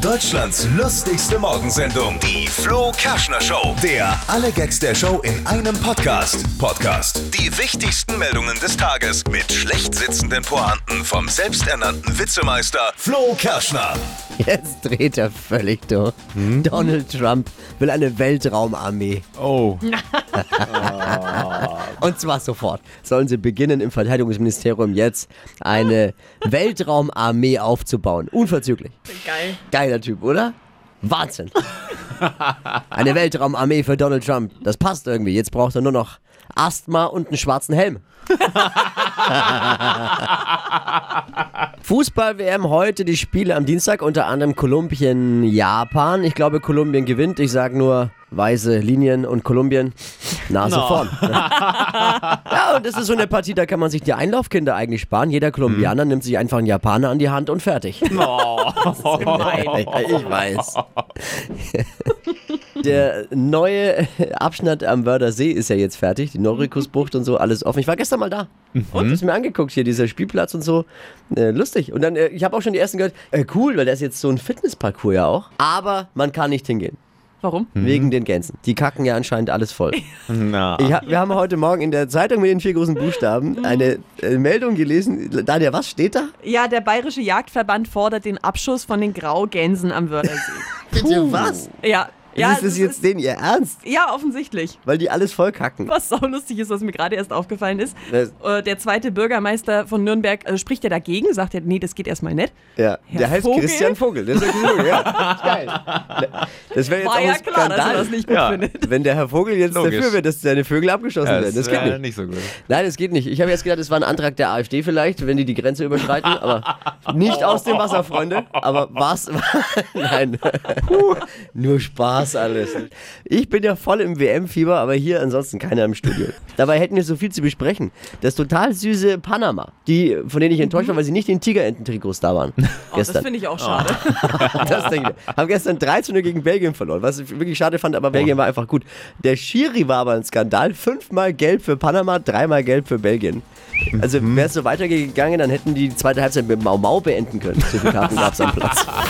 Deutschlands lustigste Morgensendung, die Flo Kerschner Show. Der alle Gags der Show in einem Podcast. Podcast. Die wichtigsten Meldungen des Tages mit schlecht sitzenden Pointen vom selbsternannten Witzemeister Flo Kerschner. Jetzt dreht er völlig durch. Donald Trump will eine Weltraumarmee. Oh. Und zwar sofort. Sollen sie beginnen, im Verteidigungsministerium jetzt eine Weltraumarmee aufzubauen. Unverzüglich. Geil. Geiler Typ, oder? Wahnsinn. Eine Weltraumarmee für Donald Trump. Das passt irgendwie. Jetzt braucht er nur noch Asthma und einen schwarzen Helm. Fußball-WM heute, die Spiele am Dienstag, unter anderem Kolumbien, Japan. Ich glaube, Kolumbien gewinnt. Ich sage nur weiße Linien und Kolumbien Nase No. vorn. ja, und das ist so eine Partie, da kann man sich die Einlaufkinder eigentlich sparen. Jeder Kolumbianer nimmt sich einfach einen Japaner an die Hand und fertig. Oh. ich weiß. Der neue Abschnitt am Wörthersee ist ja jetzt fertig. Die Norikusbucht und so, alles offen. Ich war gestern mal da und hab's mir angeguckt hier, dieser Spielplatz und so. Äh, lustig. Und dann, äh, ich habe auch schon die ersten gehört, äh, cool, weil da ist jetzt so ein Fitnessparcours ja auch. Aber man kann nicht hingehen. Warum? Wegen den Gänsen. Die kacken ja anscheinend alles voll. Na. Ich hab, wir haben heute Morgen in der Zeitung mit den vier großen Buchstaben eine äh, Meldung gelesen. Daniel, was steht da? Ja, der Bayerische Jagdverband fordert den Abschuss von den Graugänsen am Wörthersee. Bitte was? ja. Ja, ist das es jetzt denen ihr Ernst? ja, offensichtlich. Weil die alles voll kacken. Was saulustig ist, was mir gerade erst aufgefallen ist. Äh, der zweite Bürgermeister von Nürnberg äh, spricht ja dagegen, sagt ja, nee, das geht erstmal nicht. Ja, Herr der heißt Vogel? Christian Vogel. Das ist ja ja. Geil. Das wäre jetzt War auch ja ein klar, dass er Skandal, das nicht gut Ja. findet. wenn der Herr Vogel jetzt Logisch. dafür wird, dass seine Vögel abgeschossen Ja, werden. Das geht nicht. nicht so gut. Nein, das geht nicht. Ich habe jetzt gedacht, es war ein Antrag der AfD vielleicht, wenn die die Grenze überschreiten, aber nicht aus dem Wasser, Freunde. Aber was? Nein. Nur Spaß alles. Ich bin ja voll im WM-Fieber, aber hier ansonsten keiner im Studio. Dabei hätten wir so viel zu besprechen. Das total süße Panama, die, von denen ich enttäuscht war, weil sie nicht in Tigerenten-Trikots da waren. Oh, das gestern. finde ich auch schade. Das denke ich. Haben gestern 3 zu 0 gegen Belgien verloren, was ich wirklich schade fand, aber Belgien war einfach gut. Der Schiri war aber ein Skandal. Fünfmal gelb für Panama, dreimal gelb für Belgien. Also wäre es so weitergegangen, dann hätten die die zweite Halbzeit mit Mau Mau beenden können. So viele Karten gab es am Platz.